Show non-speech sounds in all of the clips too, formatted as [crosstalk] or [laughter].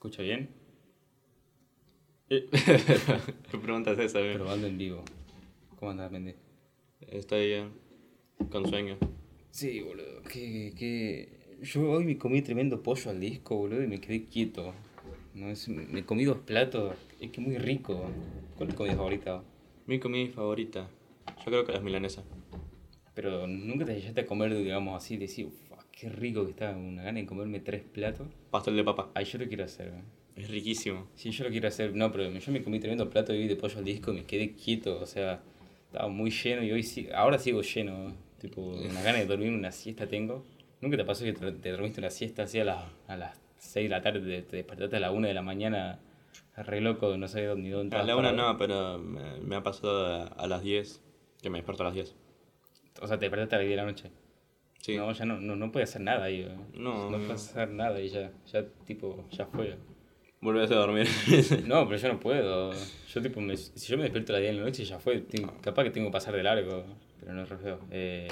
escucha bien? [laughs] ¿Qué pregunta es esa? güey? Probando en vivo. ¿Cómo andás, Mende? Estoy bien. Con sueño. Sí, boludo. Que, que... Yo hoy me comí tremendo pollo al disco, boludo, y me quedé quieto. No, es... Me comí dos platos. Es que muy rico. ¿Cuál es tu comida favorita? Mi comida favorita. Yo creo que es milanesa. Pero nunca te llegaste a comer, digamos, así, decir, "Uf, qué rico que está, una gana de comerme tres platos. Pastel de papa. Ay, yo lo quiero hacer, güey. Es riquísimo. Sí, yo lo quiero hacer. No, pero yo me comí tremendo plato hoy de pollo al disco y me quedé quieto. O sea, estaba muy lleno y hoy sí, ahora sigo lleno. Tipo, [laughs] una gana de dormir una siesta tengo. ¿Nunca te pasó que te, te dormiste una siesta así a las, a las 6 de la tarde, te, te despertaste a la 1 de la mañana, re loco, no sabes ni dónde A la una parado? no, pero me, me ha pasado a, a las 10. Que me desperto a las 10. O sea, te despertaste a las 10 de la noche. Sí. No, ya no, no, no puede hacer nada ahí. güey. No, no puede hacer nada y ya, ya tipo, ya fue. Volvés a dormir. [laughs] No, pero yo no puedo. Yo tipo, me- si yo me despierto a las 10 de la noche ya fue. Ti- Capaz que tengo que pasar de largo, pero no es re feo. Eh,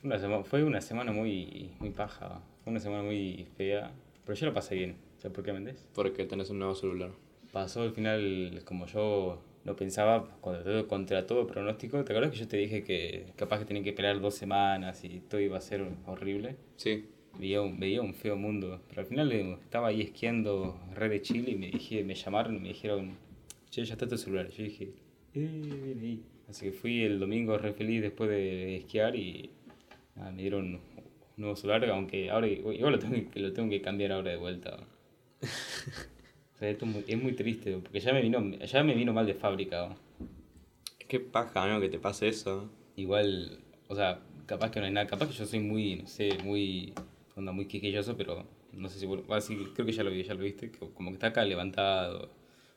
fue, una semana, fue una semana muy, muy paja. Fue una semana muy fea. Pero yo lo pasé bien. ¿Sabes por qué, Méndez? Porque tenés un nuevo celular. Pasó al final como yo lo pensaba, contra todo, contra todo pronóstico. ¿Te acuerdas que yo te dije que capaz que tenía que esperar dos semanas y todo iba a ser horrible? Sí. Veía un, veía un feo mundo. Pero al final estaba ahí esquiando red de Chile y me, dije, me llamaron y me dijeron, che, ya está tu celular. Yo dije, eh, viene ahí. Así que fui el domingo re feliz después de esquiar y nada, me dieron un nuevo celular, aunque ahora igual lo tengo, que, lo tengo que cambiar ahora de vuelta. [laughs] O sea, esto es muy, es muy triste, porque ya me vino, ya me vino mal de fábrica. ¿no? Qué paja, amigo, que te pase eso. Igual, o sea, capaz que no hay nada, capaz que yo soy muy, no sé, muy, onda, muy quisquilloso, pero no sé si, sí, creo que ya lo vi, ya lo viste, que como que está acá levantado,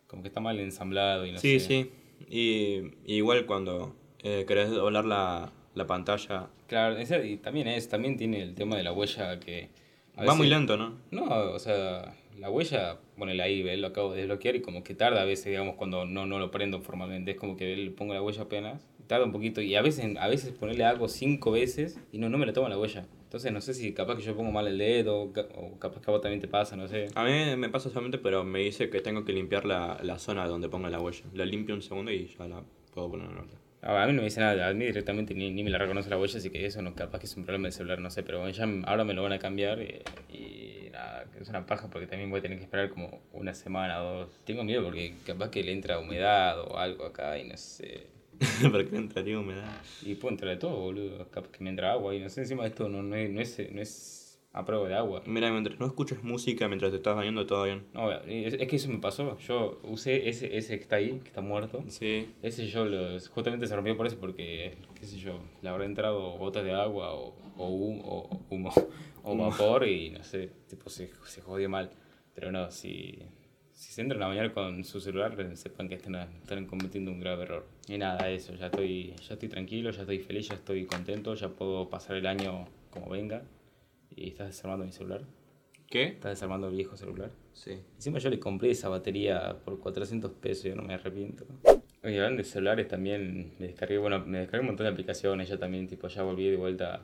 como que está mal ensamblado y no Sí, sé. sí. Y, y igual cuando eh, querés doblar la, la pantalla. Claro, ese- y también es, también tiene el tema de la huella que... a Va muy lento, ¿no? No, o sea, la huella, ponele ahí, ¿ves? lo acabo de desbloquear y como que tarda a veces, digamos, cuando no, no lo prendo formalmente. Es como que le pongo la huella apenas, tarda un poquito y a veces, a veces ponerle algo cinco veces y no, no me lo toma la huella. Entonces no sé si capaz que yo pongo mal el dedo o ca- o capaz que a vos también te pasa, no sé. A mí me pasa solamente, pero me dice que tengo que limpiar la, la zona donde ponga la huella. La limpio un segundo y ya la puedo poner en orden. A mí no me dice nada, a mí directamente ni, ni me la reconoce la huella, así que eso no capaz que es un problema del celular, no sé, pero bueno, ya ahora me lo van a cambiar y, y nada, que es una paja porque también voy a tener que esperar como una semana o dos. Tengo miedo porque capaz que le entra humedad o algo acá y no sé. [laughs] Porque entraría humedad. Y puede entrar de todo, boludo, capaz que me entra agua y no sé, encima esto no, no, es, no, es, no es a prueba de agua. Mira, mientras no escuches música mientras te estás bañando, todo bien. No, es, es que eso me pasó, yo usé ese, ese que está ahí, que está muerto. Sí. Ese yo lo, justamente se rompió por eso, porque, qué sé yo, le habrá entrado gotas de agua o, o, hum- o humo o Humo. [laughs] vapor y no sé, tipo se, se jodió mal. Pero no, si, si se entran a bañar con su celular, sepan que están, están cometiendo un grave error. Y nada, eso, ya estoy, ya estoy tranquilo, ya estoy feliz, ya estoy contento, ya puedo pasar el año como venga. ¿Y estás desarmando mi celular? ¿Qué? ¿Estás desarmando el viejo celular? Sí. Encima yo le compré esa batería por 400 pesos, yo no me arrepiento. Oye, hablando de celulares también, me descargué, bueno, me descargué un montón de aplicaciones, ya también, tipo, ya volví de vuelta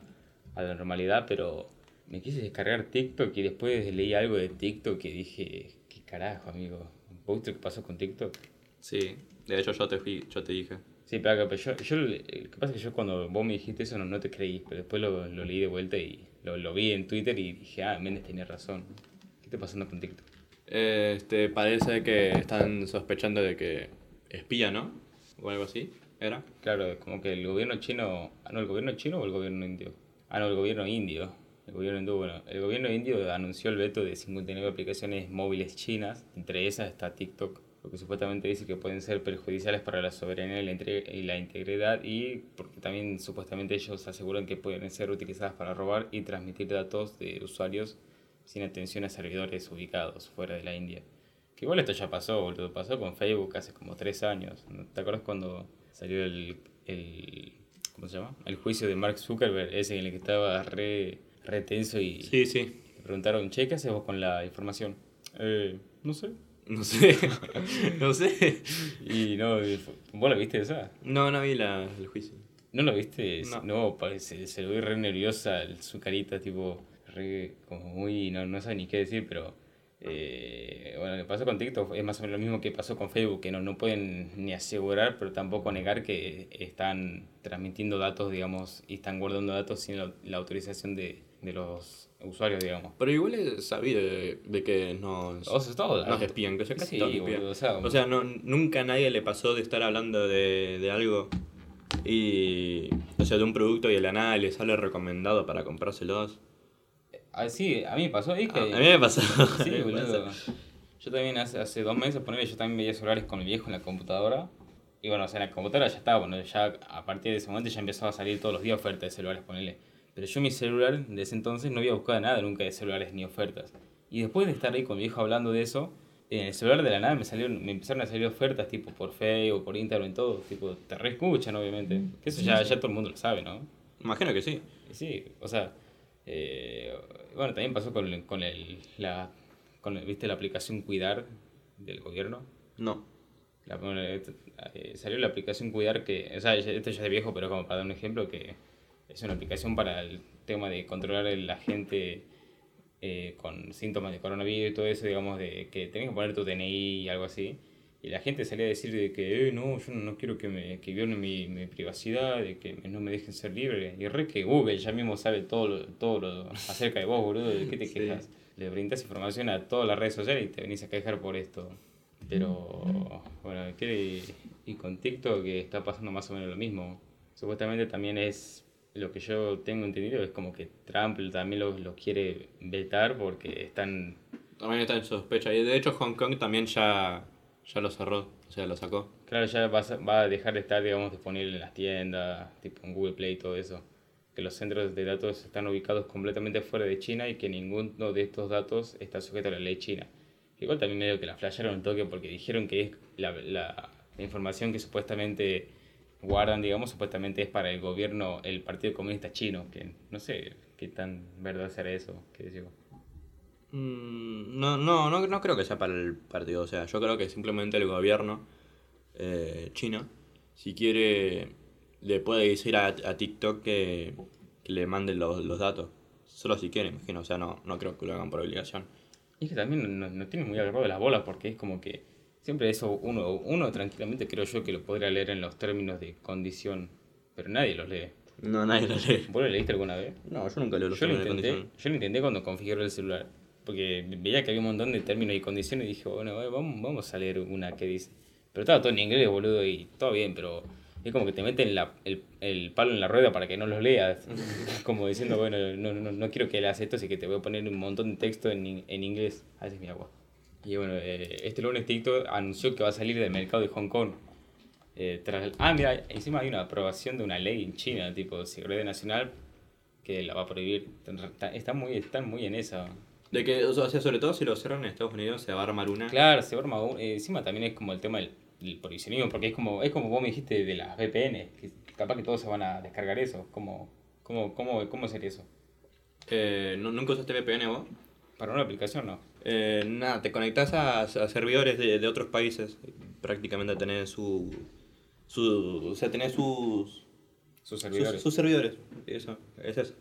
a la normalidad, pero me quise descargar TikTok y después leí algo de TikTok que dije, qué carajo, amigo. ¿Vos viste que pasó con TikTok? Sí. De hecho, yo te, fui, yo te dije. Sí, pero, acá, pero yo, yo, lo que pasa es que yo cuando vos me dijiste eso no, no te creí, pero después lo, lo leí de vuelta y lo, lo vi en Twitter y dije, ah, Méndez tenía razón. ¿Qué está pasando con TikTok? Este, parece que están sospechando de que espía, ¿no? O algo así. ¿Era? Claro, como que el gobierno chino. Ah, no, el gobierno chino o el gobierno indio. Ah, no, el gobierno indio. El gobierno hindú, bueno, el gobierno indio anunció el veto de 59 aplicaciones móviles chinas, entre esas está TikTok, porque supuestamente dice que pueden ser perjudiciales para la soberanía y la, integridad y porque también supuestamente ellos aseguran que pueden ser utilizadas para robar y transmitir datos de usuarios sin atención a servidores ubicados fuera de la India. Que igual esto ya pasó, boludo. Pasó con Facebook hace como tres años. ¿No ¿Te acuerdas cuando salió el, el. ¿Cómo se llama? El juicio de Mark Zuckerberg, ese en el que estaba re, re tenso y Sí, sí. le preguntaron, che, ¿qué haces vos con la información? Eh, no sé. No sé. [laughs] no sé. Y no, ¿vos la viste esa? No, no vi la, el juicio. ¿No lo viste? No. No, parece, se lo vi re nerviosa, su carita, tipo, re, como muy, no, no sabe ni qué decir, pero Eh, bueno, lo que pasó con TikTok es más o menos lo mismo que pasó con Facebook, que no, no pueden ni asegurar, pero tampoco negar que están transmitiendo datos, digamos, y están guardando datos sin la, la autorización de, de los usuarios, digamos. Pero igual es sabido de, de que nos, O sea, nos ah, espían, que se casi Sí, todos espían. boludo, o sea, O sea, no, nunca a nadie le pasó de estar hablando de, de algo y. O sea, de un producto y de la nada le sale recomendado para comprárselos. ah, sí, a mí me pasó, es A, que... a mí me pasó. Sí, [laughs] boludo. Yo también hace, hace dos meses, ponele, yo también veía celulares con el viejo en la computadora. Y bueno, o sea, en la computadora ya estaba, bueno, ya a partir de ese momento ya empezaba a salir todos los días ofertas de celulares, ponele. Pero yo mi celular de ese entonces no había buscado nada nunca de celulares ni ofertas. Y después de estar ahí con mi viejo hablando de eso, en el celular de la nada me salieron, me empezaron a salir ofertas tipo por Facebook, por Instagram, todo, tipo, te reescuchan obviamente. Que eso ya, ya todo el mundo lo sabe, ¿no? Imagino que sí. Sí, o sea, eh, bueno, también pasó con, con el, la, con, el- ¿viste la aplicación Cuidar del gobierno? No. La- eh, salió la aplicación Cuidar que, o sea, esto ya es de viejo, pero como para dar un ejemplo, que es una aplicación para el tema de controlar a la gente eh, con síntomas de coronavirus y todo eso, digamos, de que tenés que poner tu DNI y algo así. Y la gente salía a decir de que, eh, no, yo no, quiero que me que violen mi, mi privacidad, de que no me dejen ser libre. Y re que Google ya mismo sabe todo lo, todo lo acerca de vos, boludo, ¿de qué te Sí. quejas? Le brindas información a todas las redes sociales y te venís a quejar por esto. Pero, bueno, ¿qué? y con TikTok que está pasando más o menos lo mismo. Supuestamente también es, lo que yo tengo entendido, es como que Trump también lo, lo quiere vetar porque están... También está en sospecha. Y de hecho, Hong Kong también ya, ya lo cerró. O sea, lo sacó. Claro, ya va va a dejar de estar, digamos, disponible en las tiendas, tipo en Google Play y todo eso. Que los centros de datos están ubicados completamente fuera de China y que ninguno de estos datos está sujeto a la ley china. Igual también medio que la flashearon un toque porque dijeron que es la, la, la información que supuestamente guardan, digamos, supuestamente es para el gobierno, el Partido Comunista Chino, que no sé qué tan verdad será eso, qué. Mm, No, no, no, no creo que sea para el partido. O sea, yo creo que simplemente el gobierno eh, chino, si quiere, le puede decir a, a TikTok que, que le mande los, los datos. Solo si quiere, imagino. O sea, no, no creo que lo hagan por obligación. Y es que también no, no tiene muy agarrado de las bolas porque es como que siempre eso uno, uno tranquilamente creo yo que lo podría leer en los términos de condición, pero nadie los lee. No, nadie lo lee. ¿Vos lo leíste alguna vez? No, yo nunca leo los Yo lo términos de intenté, condición. yo lo intenté cuando configuré el celular, porque veía que había un montón de términos y condiciones y dije, bueno, vamos, vamos a leer una que dice. Pero estaba todo en inglés, boludo, y todo bien, pero es como que te meten la- el, el palo en la rueda para que no los leas. [laughs] como diciendo, bueno, no, no, no quiero que leas esto, así que te voy a poner un montón de texto en, en inglés. Así es mi agua. Y bueno, eh, este lunes TikTok anunció que va a salir del mercado de Hong Kong. Eh, tras, ah, mira, encima hay una aprobación de una ley en China, tipo seguridad nacional, que la va a prohibir. Está- Están muy, están muy en esa. De que, o sea, sobre todo si lo cierran en Estados Unidos, se va a armar una. Claro, se arma un- eh, encima también es como el tema del, del prohibicionismo, porque es como, es como vos me dijiste de las VPN, que capaz que todos se van a descargar eso. ¿Cómo, cómo, cómo, cómo sería eso? Eh, ¿nu- ¿Nunca usaste VPN vos? Para una aplicación no. Eh, nada, te conectás a, a servidores de, de otros países. Prácticamente tenés su. su o sea, tenés sus. Sus servidores. sus servidores. Eso, es eso.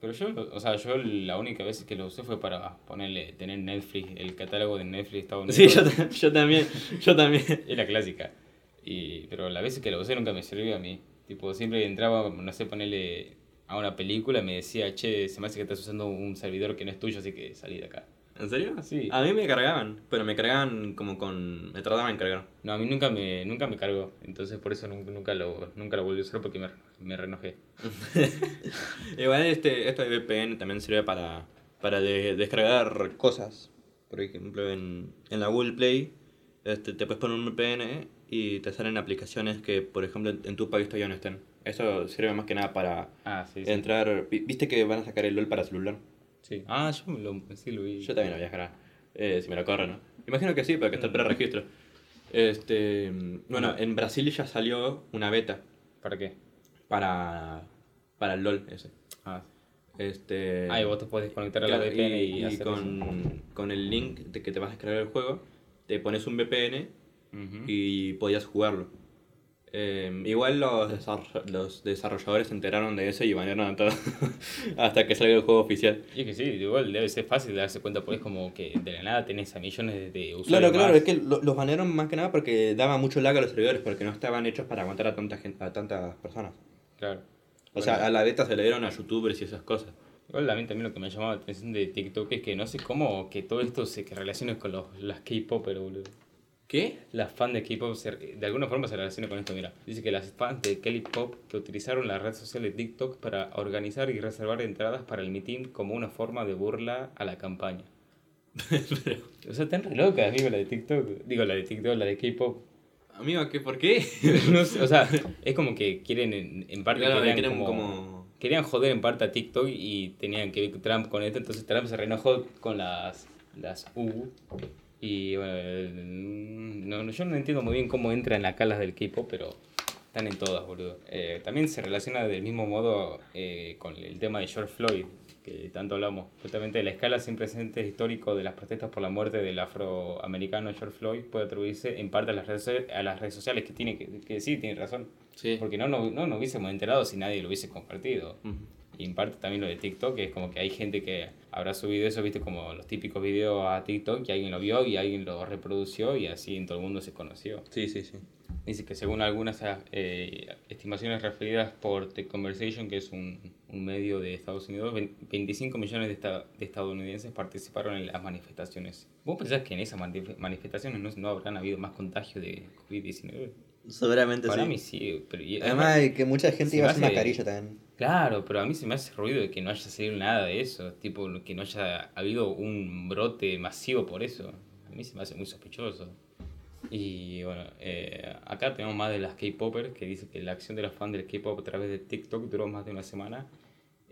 Pero yo, o sea, yo la única vez que lo usé fue para ponerle, tener Netflix, el catálogo de Netflix Estados Unidos. Sí, yo también. Yo también. [laughs] Es la clásica. Y, pero las veces que lo usé nunca me sirvió a mí. Tipo, siempre entraba, no sé, ponerle a una película y me decía, che, se me hace que estás usando un servidor que no es tuyo, así que salí de acá. ¿En serio? Sí. A mí me cargaban, pero me cargaban como con. Me tardaban en cargar. No, a mí nunca me, nunca me cargó. Entonces por eso nunca, nunca, lo, nunca lo volví a usar porque me, me renojé. [laughs] Igual este, esto de VPN también sirve para, para de- descargar cosas. Por ejemplo, en, en la Google Play este, te puedes poner un VPN y te salen aplicaciones que, por ejemplo, en tu país todavía no estén. Eso sirve más que nada para Ah, sí, sí. entrar... vi- ¿Viste que van a sacar el LOL para celular? Sí. Ah, yo me lo, sí lo vi. Yo también lo voy a descargar. Eh, si me lo corren, ¿no? Imagino que sí, porque está el preregistro. Este, bueno, en Brasil ya salió una beta ¿Para qué? para, para el LOL ese. Ah, Este, ah y vos te podés conectar a la Claro, VPN y, y, y hacer con, con el link de que te vas a descargar el juego, te pones un VPN y podías jugarlo. Eh, igual los, los desarrolladores se enteraron de eso y banearon a todos [laughs] hasta que salga el juego oficial. Y es que sí, igual debe ser fácil darse cuenta, porque es como que de la nada tenés a millones de, usuarios. Claro, claro, más. es que lo- los banearon más que nada porque daba mucho lag a los servidores, porque no estaban hechos para aguantar a, tanta gente, a tantas personas. Claro. O sea, a la beta se le dieron a youtubers y esas cosas. Igual a mí también lo que me llamaba la atención de TikTok es que no sé cómo que todo esto se que relaciona con los, las K-Popers, boludo. ¿Qué? Las fans de K-pop de alguna forma se relaciona con esto, mira. Dice que las fans de K-pop que utilizaron la red social de TikTok para organizar y reservar entradas para el meeting como una forma de burla a la campaña. [laughs] O sea, están re locas, amigo, la de TikTok. Digo, la de TikTok, la de K-pop. Amigo, ¿qué? ¿Por qué? [laughs] No sé, o sea, es como que quieren en, en parte Claro, querían quieren como, como- querían joder en parte a TikTok y tenían que ver Trump con esto, entonces Trump se reenojó con las las U y bueno, el- no, yo no entiendo muy bien cómo entran acá las del K-pop, pero están en todas, boludo. Eh, también se relaciona del mismo modo eh, con el tema de George Floyd, que tanto hablamos. Justamente la escala sin precedentes histórico de las protestas por la muerte del afroamericano George Floyd puede atribuirse en parte a las redes, a las redes sociales, que tiene que, que sí, tiene razón. Sí. Porque no, no, no nos hubiésemos enterado si nadie lo hubiese compartido. Y en parte también lo de TikTok, que es como que hay gente que habrá subido eso, viste, como los típicos videos a TikTok, y alguien lo vio y alguien lo reprodució y así en todo el mundo se conoció. Sí, sí, sí. Dice que según algunas eh, estimaciones referidas por The Conversation, que es un, un medio de Estados Unidos, ve- 25 millones de, esta- de estadounidenses participaron en las manifestaciones. ¿Vos pensás que en esas manif- manifestaciones no, no habrán habido más contagio de COVID-19? Seguramente Para sí. mí sí, pero... y- Además, de que mucha gente iba sin mascarilla también. Claro, pero a mí se me hace ruido de que no haya salido nada de eso, tipo que no haya habido un brote masivo por eso. A mí se me hace muy sospechoso. Y bueno, eh, acá tenemos más de las K-Popers que dice que la acción de los fans del K-Pop a través de TikTok duró más de una semana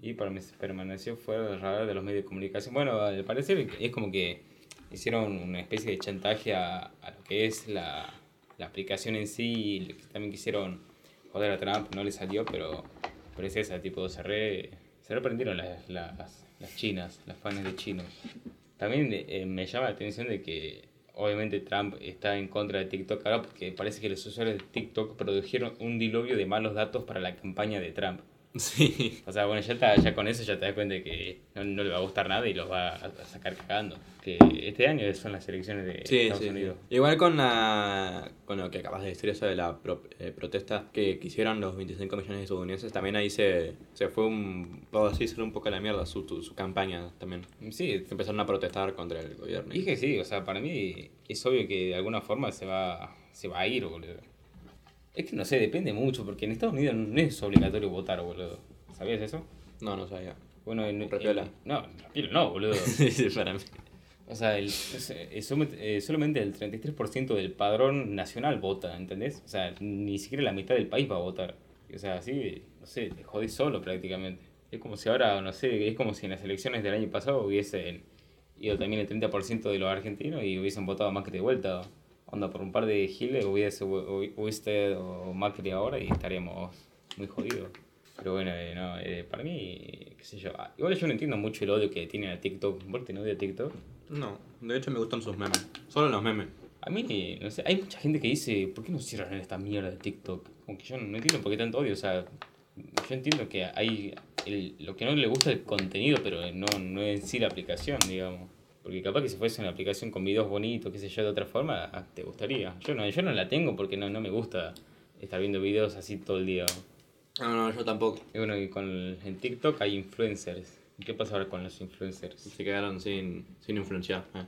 y permaneció fuera del radar de los medios de comunicación. Bueno, al parecer es como que hicieron una especie de chantaje a, a lo que es la, la aplicación en sí y también quisieron joder a Trump, no le salió, pero, pero es esa, tipo, se re, se reprendieron las, las, las chinas, las fans de chinos. También eh, me llama la atención de que obviamente Trump está en contra de TikTok ahora porque parece que los usuarios de TikTok produjeron un diluvio de malos datos para la campaña de Trump. Sí. O sea, bueno, ya, está, ya con eso ya te das cuenta de que no, no le va a gustar nada y los va a, a sacar cagando. Que este año son las elecciones de Sí, Estados sí, Unidos. sí. Igual con la con lo que acabas de decir, eso de la pro- eh, protesta que quisieron los 25 millones de estadounidenses, también ahí se, se fue un, puedo así ser un poco a la mierda su, su, su campaña también. Sí, Se empezaron a protestar contra el gobierno. Y es que sí, o sea, para mí es obvio que de alguna forma se va, se va a ir, boludo. Es que no sé, depende mucho, porque en Estados Unidos no es obligatorio votar, boludo. ¿Sabías eso? No, no sabía. Bueno, en... Repiola. en- no, repiola no, boludo. [laughs] sí, para mí. O sea, el, es- somet- eh, solamente el 33% del padrón nacional vota, ¿entendés? O sea, ni siquiera la mitad del país va a votar. O sea, así, no sé, te jodés solo prácticamente. Es como si ahora, no sé, es como si en las elecciones del año pasado hubiesen ido también el 30% de los argentinos y hubiesen votado a Macri de vuelta. Onda, por un par de giles hubiese hu- hubiese o Macri ahora y estaríamos muy jodidos. Pero bueno, eh, no, eh, para mí, qué sé yo. ah, Igual yo no entiendo mucho el odio que tienen a TikTok. ¿Vos tenés odio a TikTok? No, de hecho me gustan sus memes. Solo los memes. A mí, no sé, hay mucha gente que dice, ¿por qué no cierran esta mierda de TikTok? Como que yo no, entiendo por qué tanto odio, o sea, yo entiendo que hay el- lo que no le gusta el contenido, pero no, no en sí la aplicación, digamos. Porque capaz que si fuese una aplicación con videos bonitos, qué sé yo, de otra forma, ah, te gustaría. Yo no, yo no la tengo porque no, no me gusta estar viendo videos así todo el día. No, no, yo tampoco. Y bueno, y con el- en TikTok hay influencers. ¿Y ¿Qué pasa ahora con los influencers? Se quedaron sin, sin influenciar. eh.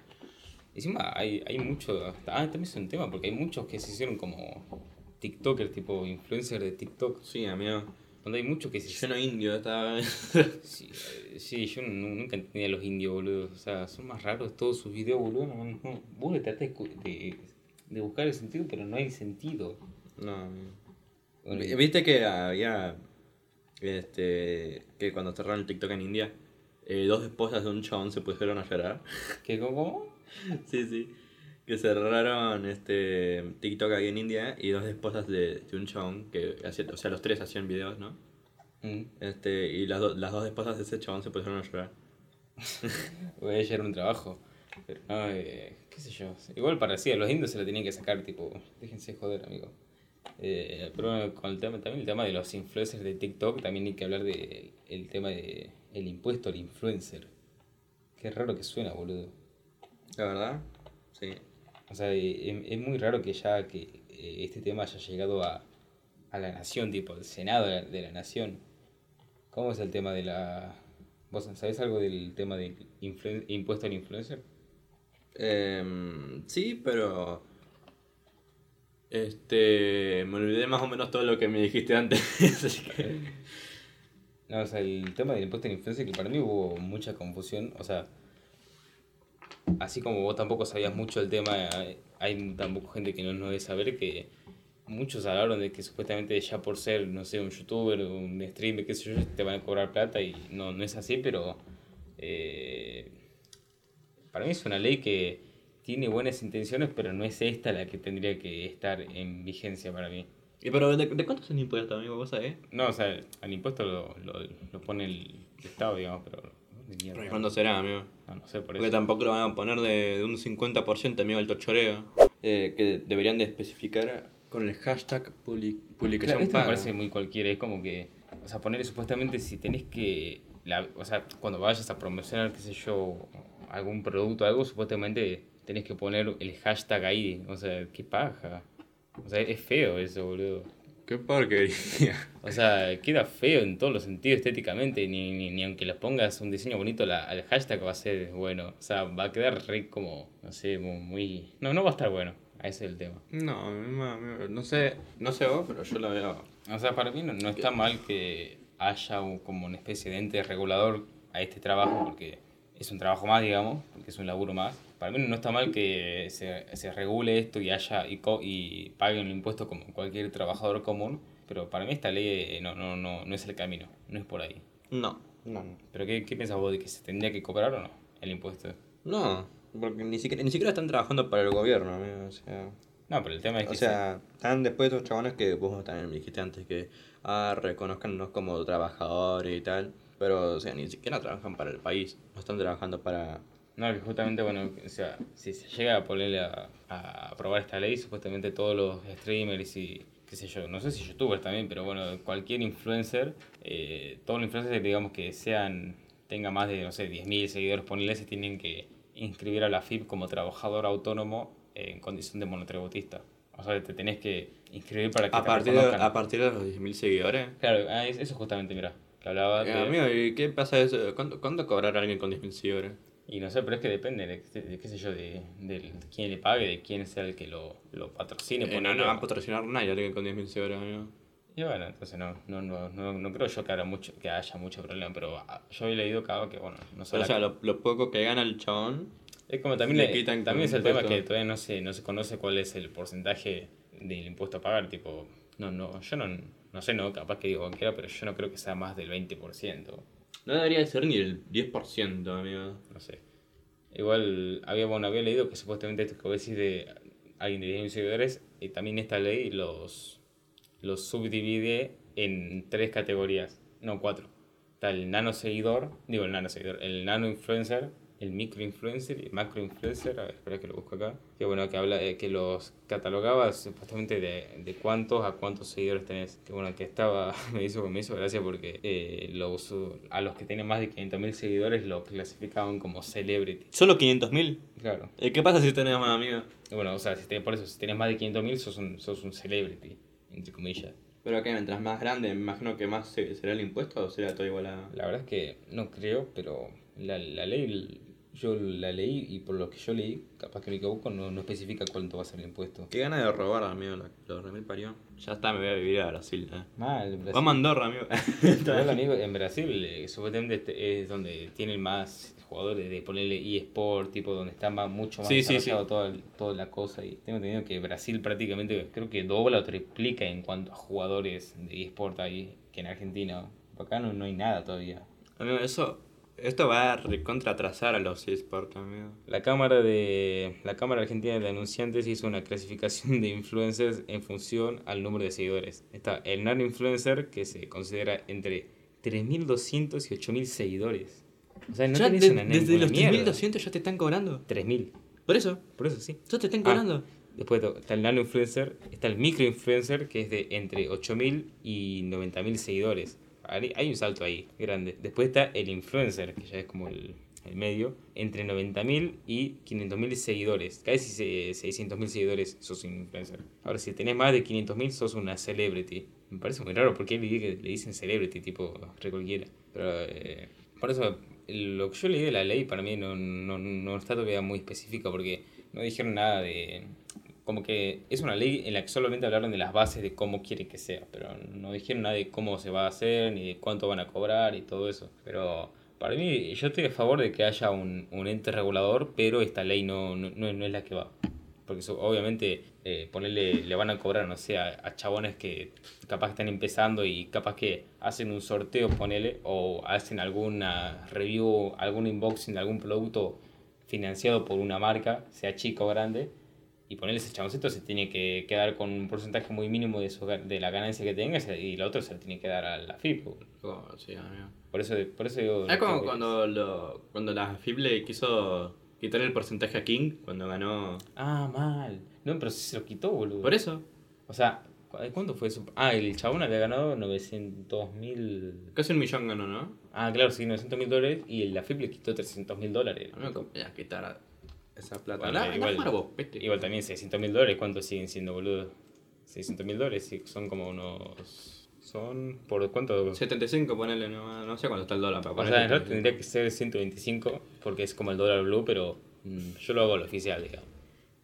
Encima hay, hay mucho, ah, también es un tema, porque hay muchos que se hicieron como TikTokers, tipo influencers de TikTok. Sí, amigo. Donde hay muchos que se Yo no indio, estaba... [laughs] Sí, eh, sí, yo nu- nunca entendí a los indios, boludo. O sea, son más raros todos sus videos, boludo. No, no. Vos le tratás de, de, buscar el sentido, pero no hay sentido. no. Bueno, Vi- ¿Viste que había... Este... Que cuando cerraron el TikTok en India, eh, dos esposas de un chabón se pusieron a llorar? ¿Qué, cómo? sí, sí. Que cerraron este TikTok ahí en India y dos esposas de, de un chabón que hacía, o sea, los tres hacían videos, ¿no? Mm. Este, y las, do- las dos esposas de ese chabón se pusieron a llorar. [laughs] Voy a llegar a un trabajo. Pero no, eh, qué sé yo. Igual para sí, a los indios se la tenían que sacar, tipo, déjense joder, amigo. Eh, pero con el tema, también el tema de los influencers de TikTok, también hay que hablar de el tema de el impuesto al influencer. Qué raro que suena, boludo. ¿La verdad? Sí. O sea, eh, es, es muy raro que ya que eh, este tema haya llegado a, a la nación, tipo, al Senado de la, de la nación. ¿Cómo es el tema de la... ¿Vos sabés algo del tema del influen- impuesto al influencer? Em, sí, pero. Este. Me olvidé más o menos todo lo que me dijiste antes. [laughs] así que- No, o sea, el tema del impuesto al influencer, que para mí hubo mucha confusión. O sea, así como vos tampoco sabías mucho del tema, hay- tampoco gente que no, no debe saber que muchos hablaron de que supuestamente ya por ser, no sé, un youtuber, un streamer, qué sé yo, te van a cobrar plata y no, no es así, pero eh, para mí es una ley que tiene buenas intenciones, pero no es esta la que tendría que estar en vigencia para mí. ¿Y pero de, de cuánto es el impuesto, amigo? ¿Vos sabés? No, o sea, al impuesto lo, lo, lo pone el Estado, digamos, pero... de mierda. ¿Cuánto será, amigo? No, no sé, por Porque eso. tampoco lo van a poner de, de un 50%, amigo, el tochoreo. Eh, que deberían de especificar con el hashtag publi- publicación Claro, esto me parece muy cualquiera, es como que, o sea, ponerle supuestamente si tenés que, la, o sea, cuando vayas a promocionar, qué sé yo, algún producto algo, supuestamente tenés que poner el hashtag ahí, o sea, qué paja. O sea, es feo eso, boludo. Qué porquería. [laughs] O sea, queda feo en todos los sentidos estéticamente, ni, ni, ni aunque le pongas un diseño bonito la- al hashtag va a ser bueno. O sea, va a quedar re como, no sé, muy... No, no va a estar bueno, ese es el tema. No, no sé, no sé vos, pero yo lo veo. O sea, para mí no, no está mal que haya un- como una especie de ente regulador a este trabajo, porque es un trabajo más, digamos, porque es un laburo más. Para mí no está mal que se, se regule esto y haya y, co- y paguen el impuesto como cualquier trabajador común, pero para mí esta ley eh, no, no, no, no es el camino, no es por ahí. No, no, no. ¿Pero qué, qué piensas vos de que se tendría que cobrar o no el impuesto? No, porque ni siquiera, ni siquiera están trabajando para el gobierno, amigo, o sea... No, pero el tema es que O sea, están después de esos chabones que vos también me dijiste antes que, ah, reconozcannos como trabajadores y tal, pero, o sea, ni siquiera trabajan para el país, no están trabajando para... No, que justamente, bueno, o sea, si se llega a ponerle a, a aprobar esta ley, supuestamente todos los streamers y qué sé yo, no sé si youtubers también, pero bueno, cualquier influencer, eh, todos los influencers, digamos que sean, tenga más de, no sé, 10.000 seguidores, ponele, se tienen que inscribir a la FIP como trabajador autónomo en condición de monotributista. O sea, te tenés que inscribir para que A te partir, de, a partir de los 10.000 seguidores. Claro, ah, es- eso justamente, mira, que Eh, de... amigo, ¿y qué pasa eso? ¿Cuánto, ¿Cuánto cobrará alguien con 10.000 seguidores? Y no sé, pero es que depende de, de- de qué sé yo, de, de quién le pague, de quién sea el que lo, lo patrocine. Eh, no, no va a patrocinar nadie alguien con 10.000 seguidores, amigo. Y bueno, entonces no, no, no, no, no creo yo que, haya mucho, que haya mucho problema, pero ah, yo he leído cada que, bueno, no sé. O sea, lo, lo poco que gana el chabón... es como también, le quitan también es el tema que todavía no se, no se conoce cuál es el porcentaje del impuesto a pagar, tipo, no, no, yo no, no sé, no, capaz que digo cualquiera, pero yo no creo que sea más del 20%. No debería ser ni el 10%, amigo. no sé. Igual había, bueno, había leído que supuestamente esto que vos decís de alguien de 10.000 seguidores, y también esta ley los, los subdivide en tres categorías, no cuatro. Está el nano seguidor, digo el nano seguidor, el nano influencer, el micro influencer y el macro influencer, a ver, espera que lo busco acá, que bueno, que habla, eh, que los catalogaba supuestamente de, de cuántos a cuántos seguidores tenés, que bueno, que estaba, [laughs] me hizo, me hizo gracia porque eh, los, a los que tienen más de 500.000 seguidores lo clasificaban como celebrity, ¿Solo 500.000? claro. Eh, ¿Qué pasa si tenés más, amigo? Y bueno, o sea, si tenés, por eso, si tenés más de 500.000 sos un, sos un celebrity, entre comillas. Pero que mientras más grande, me imagino que más se- será el impuesto o será todo igual a... La verdad es que no creo, pero la, la ley, yo la leí y por lo que yo leí, capaz que me equivoco, no, no especifica cuánto va a ser el impuesto. Qué gana de robar, amigo, lo, lo remil parió. Ya está, me voy a vivir a Brasil, eh. Mal, Brasil. Vamos a Andorra, [laughs] amigo. En Brasil eh, supuestamente este es donde tienen más jugadores de ponerle eSport, tipo donde está más, mucho más Sí, Toda, toda la cosa. Y tengo entendido que Brasil prácticamente creo que dobla o triplica en cuanto a jugadores de eSport ahí que en Argentina. Acá no, no hay nada todavía. Amigo, eso... Esto va a recontra atrasar a los eSports, amigo. La Cámara de la Cámara Argentina de Anunciantes hizo una clasificación de influencers en función al número de seguidores. Está el nano influencer que se considera entre 3.200 y 8.000 seguidores. O sea, no Ya tenés de- una desde los mierda. 3.200 ya te están cobrando. 3.000. Por eso, Por eso sí. ya te están Ah, cobrando. Después está el nano influencer, está el micro influencer, que es de entre 8.000 y 90.000 seguidores. Hay hay un salto ahí, grande. Después está el influencer, que ya es como el, el medio, entre 90.000 y 500.000 seguidores. Casi se- 600.000 seguidores sos un influencer. Ahora, si tenés más de 500.000, sos una celebrity. Me parece muy raro porque le, le dicen celebrity, tipo, re cualquiera. Pero, eh, por eso, lo que yo leí de la ley para mí no, no, no está todavía muy específica porque no dijeron nada de... Como que es una ley en la que solamente hablaron de las bases de cómo quieren que sea, pero no dijeron nada de cómo se va a hacer, ni de cuánto van a cobrar y todo eso. Pero para mí, yo estoy a favor de que haya un, un ente regulador, pero esta ley no, no, no- es la que va. Porque obviamente, eh, ponerle, le van a cobrar, no sé, a, chabones que capaz están empezando y capaz que hacen un sorteo, ponele, o hacen alguna review, algún unboxing de algún producto financiado por una marca, sea chica o grande, y ponerle ese chaboncito se tiene que quedar con un porcentaje muy mínimo de, de la ganancia que tenga y la otra se la tiene que dar a la FIP. Como- sí. Por eso, por eso digo... Es como cuando, lo, cuando la FIB le quiso quitar el porcentaje a King cuando ganó. Ah, mal. No, pero sí se lo quitó, boludo. Por eso, O sea, ¿cu- ¿cuánto fue eso? Ah, el chabón había ganado 900 mil... casi un millón ganó, ¿no? Ah, claro, sí, 900 mil dólares y la FIP le quitó 300 mil dólares. Amigo, ¿cómo voy a quitar esa plata? Bueno, anda igual- a jugar vos. Igual también 600 mil dólares, ¿cuánto siguen siendo, boludo? 600 mil dólares, son como unos... Son... ¿Por cuánto? 75, ponele, no, no sé cuánto está el dólar para O sea, en realidad tendría que ser 125 porque es como el dólar blue, pero mm, yo lo hago al oficial, digamos.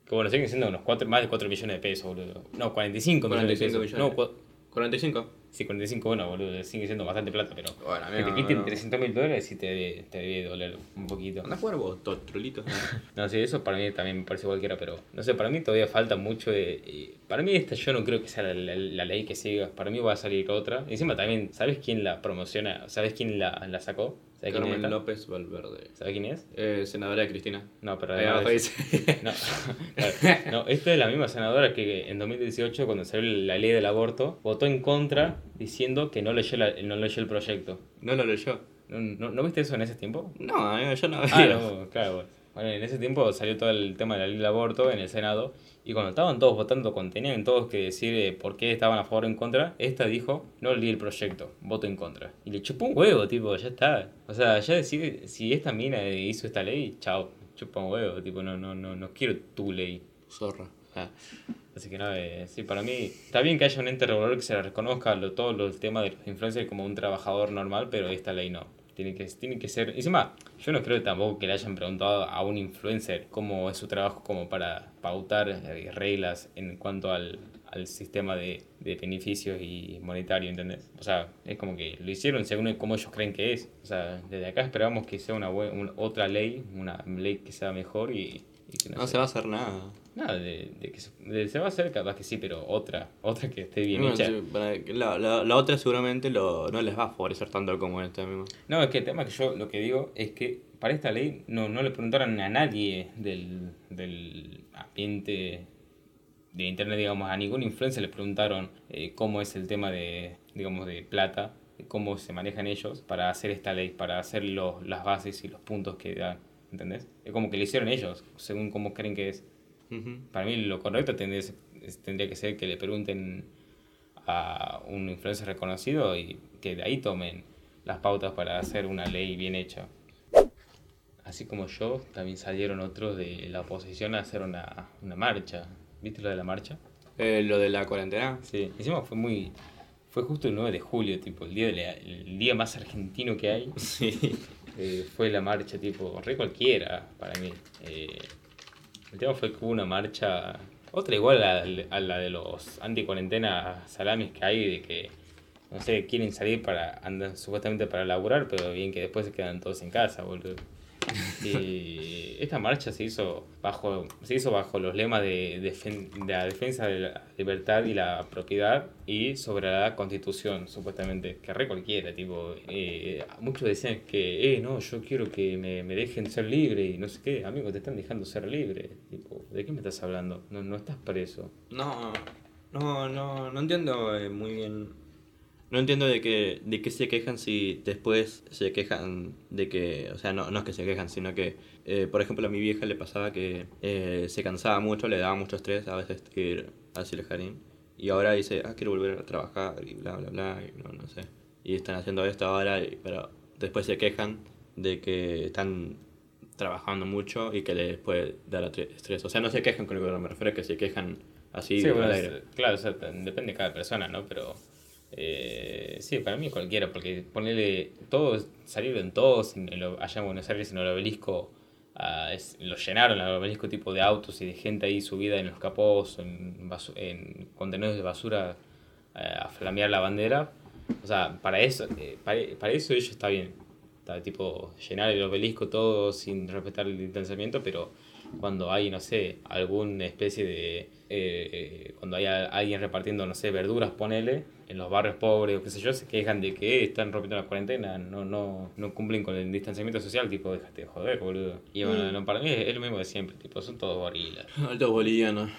Que bueno, siguen siendo unos cuatro, más de 4 millones de pesos, boludo. No, 45 millones de 45 pesos. millones. No, cua- 45. Sí, 45, bueno, boludo, sigue siendo bastante plata, pero... Bueno, Que te quiten no. 300 mil dólares sí te te debe doler un poquito. Anda a jugar vos, to- trolito. [laughs] No, sí, eso para mí también me parece cualquiera, pero no sé, para mí todavía falta mucho de... Para mí esta yo no creo que sea la, la- la ley que siga, para mí va a salir otra. Encima también, ¿sabes quién la promociona? ¿Sabes quién la, la sacó? ¿Sabes quién es Carmen esta? López Valverde. ¿Sabes quién es? Eh, senadora de Cristina. No, pero además de-. No, [laughs] claro, no, esta es la misma senadora que en 2018, cuando salió la ley del aborto, votó en contra diciendo que no leyó, la- no leyó el proyecto. No lo leyó. ¿No, no, ¿no viste eso en ese tiempo? No, yo no Ah, no, claro. Bueno. En ese tiempo salió todo el tema de la ley del aborto en el Senado y cuando estaban todos votando, cuando tenían todos que decir eh, por qué estaban a favor o en contra, esta dijo, no leí el proyecto, voto en contra. Y le chupó un huevo, tipo, ya está. O sea, ya decir, si esta mina hizo esta ley, chao, chupa un huevo, tipo, no, no, no, no quiero tu ley. Zorra. Ah. Así que nada, eh, sí, para mí está bien que haya un ente regulador que se le reconozca lo, todos los temas de los influencers como un trabajador normal, pero esta ley no. Tiene que, tiene que ser. Encima, yo no creo tampoco que le hayan preguntado a un influencer cómo es su trabajo como para pautar eh, reglas en cuanto al, al sistema de, de beneficios y monetario, ¿entendés? O sea, es como que lo hicieron según como ellos creen que es. O sea, desde acá esperamos que sea una, bue- un- otra ley, una ley que sea mejor y, y que no, No se va a hacer nada. Nada, de, de que se, de- se va a hacer capaz que sí, pero otra, otra que esté bien Bueno, hecha. sí, la, la, la otra seguramente lo, no les va a favorecer tanto como esta, amigo. No, es que el tema que yo lo que digo es que para esta ley no, no le preguntaron a nadie del, del ambiente de internet, digamos, a ningún influencer le preguntaron eh, cómo es el tema de, digamos, de plata, cómo se manejan ellos para hacer esta ley, para hacer los, las bases y los puntos que dan, ¿entendés? Es como que lo hicieron ellos, según cómo creen que es. Para mí lo correcto tendría, tendría que ser que le pregunten a un influencer reconocido y que de ahí tomen las pautas para hacer una ley bien hecha. Así como yo, también salieron otros de la oposición a hacer una, una marcha. ¿Viste lo de la marcha? Eh, lo de la cuarentena. Sí, encima fue muy... Fue justo el 9 de julio, tipo, el día, de la- el día más argentino que hay. [laughs] Sí. Eh, fue la marcha tipo re cualquiera para mí. Eh, el tema fue que hubo una marcha, otra igual a, a la de los anti-cuarentena salamis que hay, de que, no sé, quieren salir para, andan supuestamente para laburar, pero bien que después se quedan todos en casa, boludo. [laughs] Esta marcha se hizo bajo, se hizo bajo los lemas de, defen- de la defensa de la libertad y la propiedad y sobre la constitución, supuestamente, que re cualquiera, tipo, eh, muchos decían que, eh, no, yo quiero que me, dejen ser libre y no sé qué, amigo, te están dejando ser libre, tipo, ¿de qué me estás hablando? No, no estás preso. No, no, no, no entiendo eh, muy bien. No entiendo de qué, de qué se quejan si después se quejan de que, o sea, no, no es que se quejan, sino que eh, por ejemplo, a mi vieja le pasaba que eh, se cansaba mucho, le daba mucho estrés a veces ir hacia el jardín. Y ahora dice, ah, quiero volver a trabajar y bla, bla, bla, y no, no sé. Y están haciendo esto ahora, y- pero después se quejan de que están trabajando mucho y que les puede dar estrés. O sea, no se quejan con el gobierno, me refiero que se quejan así Sí, bueno, es- claro, o sea, t- depende de cada persona, ¿no? Pero eh, sí, para mí cualquiera, porque ponerle todos, salieron todos en, lo- allá en Buenos Aires en el obelisco, ah, es- lo llenaron el obelisco tipo de autos y de gente ahí subida en los capós, en, en contenedores de basura eh, a flamear la bandera. O sea, para eso, eh, para, eso ellos está bien. Está tipo llenar el obelisco todo sin respetar el distanciamiento, pero cuando hay, no sé, alguna especie de... eh, eh, cuando hay alguien repartiendo, no sé, verduras, ponele, en los barrios pobres o qué sé yo, se quejan de que están rompiendo la cuarentena, no, no, no cumplen con el distanciamiento social, tipo, déjate de joder, boludo. Y bueno, no, para mí es, es lo mismo de siempre, tipo, son todos gorilas. Altos bolivianos.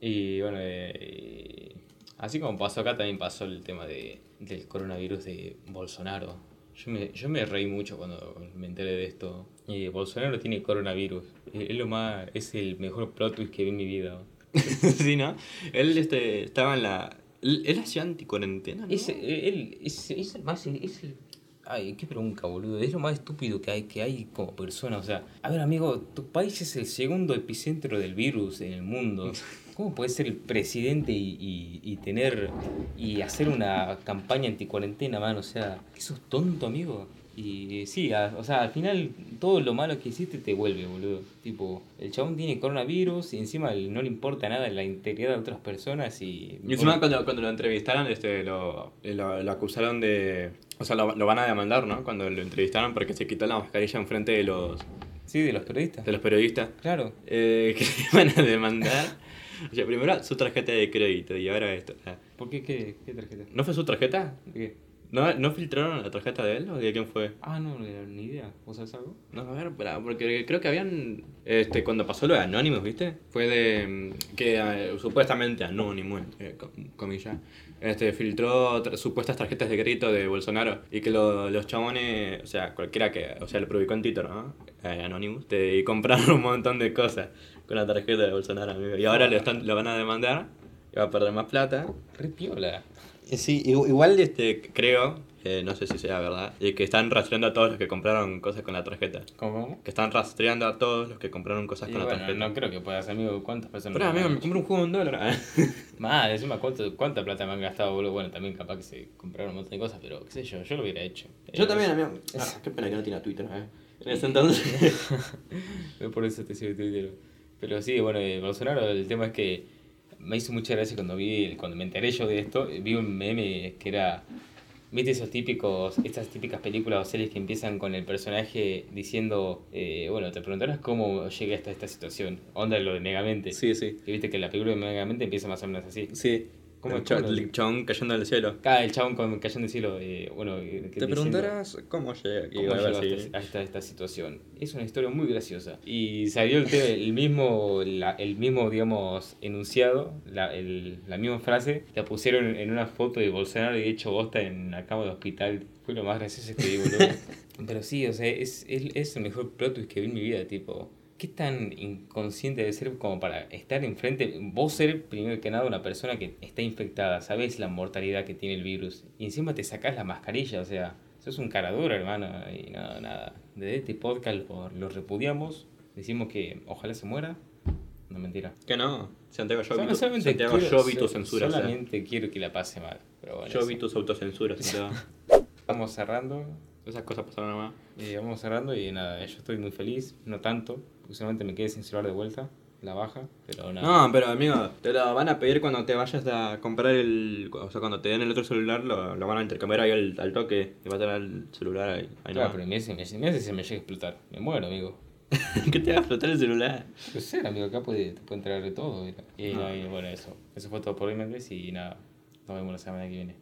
Y bueno, eh, así como pasó acá, también pasó el tema de, del coronavirus de Bolsonaro. Yo me, yo me reí mucho cuando me enteré de esto. Y Bolsonaro tiene coronavirus. Es es lo más, es el mejor plot twist que vi en mi vida. [laughs] sí, ¿no? Él este, estaba en la... Él, hacía anticuarentena, ¿no? Es, él, es, es el más, es el, ay, qué bronca, boludo. Es lo más estúpido que hay, que hay como persona. O sea, a ver, amigo, tu país es el segundo epicentro del virus en el mundo. [laughs] ¿Cómo puedes ser el presidente y, y, y tener y hacer una campaña anticuarentena, man? O sea, ¿que sos tonto, amigo? Y sí, a- o sea, al final todo lo malo que hiciste te vuelve, boludo. Tipo, el chabón tiene coronavirus y encima no le importa nada la integridad de otras personas y... Y encima cuando, cuando lo entrevistaron, este, lo, lo, lo acusaron de... O sea, lo, lo van a demandar, ¿no? Cuando lo entrevistaron porque se quitó la mascarilla enfrente de los, Sí, de los periodistas. de los periodistas. Claro. Eh, [laughs] que le van a demandar. O sea, primero su tarjeta de crédito y ahora esto. ¿Por qué? ¿Qué, qué tarjeta? ¿No fue su tarjeta? ¿De qué? ¿No, ¿No filtraron la tarjeta de él o de quién fue? Ah, no, ni idea. ¿Vos sabés algo? No, a ver, porque creo que habían. Este, cuando pasó lo de Anonymous, ¿viste? Fue de. mm, que eh, supuestamente Anonymous, eh, com- comillas, este, filtró tra- supuestas tarjetas de crédito de Bolsonaro y que lo- los chabones, o sea, cualquiera que. O sea, lo publicó en Twitter, ¿no? Eh, Anonymous, te- y compraron un montón de cosas con la tarjeta de Bolsonaro, amigo. Y ahora lo, están, lo van a demandar y va a perder más plata. Re piola. Eh, Sí, igu- igual este, creo, eh, no sé si sea verdad, y que están rastreando a todos los que compraron cosas con la tarjeta. ¿Cómo? Que están rastreando a todos los que compraron cosas Y con la tarjeta. no creo que puedas, amigo. ¿Cuántas personas? Pero amigo, me compro un juego en dólar. [laughs] Más, encima, ¿cuánto, ¿cuánta plata me han gastado, boludo? Bueno, también capaz que se compraron un montón de cosas, pero qué sé yo, yo lo hubiera hecho. Yo Eh, también, amigo. Ah, qué pena que no tiene Twitter, eh. En ese entonces. [laughs] Por eso te sigo Twitter. Pero sí, bueno, eh, Bolsonaro, el tema es que me hizo mucha gracia cuando vi, cuando me enteré yo de esto, vi un meme que era, viste esos típicos, estas típicas películas o series que empiezan con el personaje diciendo, eh, bueno, te preguntarás cómo llegué hasta esta situación, onda lo de Megamente. sí, sí. Que viste que la película de Megamente empieza más o menos así. Sí. ¿Cómo el, es? cha- ¿Cómo lo- el chabón cayendo del cielo. Cada el chabón con cayendo del cielo, eh, bueno, eh, Te diciendo- preguntarás cómo llega aquí. ¿Cómo a si- hasta, hasta esta situación? Es una historia muy graciosa. Y salió el, el mismo, la- el mismo, digamos, enunciado, la, el- la misma frase, la pusieron en una foto de Bolsonaro y hecho bosta en la cama de hospital. Fue lo más gracioso que vi, boludo. [laughs] Pero sí, o sea, es, es, es el mejor plot twist que vi en mi vida, tipo... ¿Qué tan inconsciente debe ser como para estar enfrente? Vos ser, primero que nada, una persona que está infectada, sabes la mortalidad que tiene el virus, y encima te sacás la mascarilla, o sea, sos un cara dura, hermano, y nada, nada. Desde este podcast lo, lo repudiamos, decimos que ojalá se muera. No, mentira. Que no. Santiago, yo vi Solo- tu, solamente Santiago, quiero- yo vi tu censura. o sea. Solamente quiero que la pase mal. Pero bueno, Yo vi tus autocensuras. [laughs] Vamos cerrando. Esas cosas pasaron nomás. Eh, vamos cerrando y nada, yo estoy muy feliz, no tanto, solamente me quedé sin celular de vuelta, la baja, pero nada. No, pero amigo, te lo van a pedir cuando te vayas a comprar el. O sea, cuando te den el otro celular, lo, lo van a intercambiar ahí al, al toque. Y va a tener el celular ahí. ahí claro, nomás. pero mira si me, mira si se me llega a explotar, me muero, amigo. [laughs] ¿Qué te va a explotar el celular? No sé, amigo, acá puede, te puede entrar de todo. mira. Y, no, y bueno, eso. Eso fue todo por hoy, Méndez, y nada, nos vemos la semana que viene.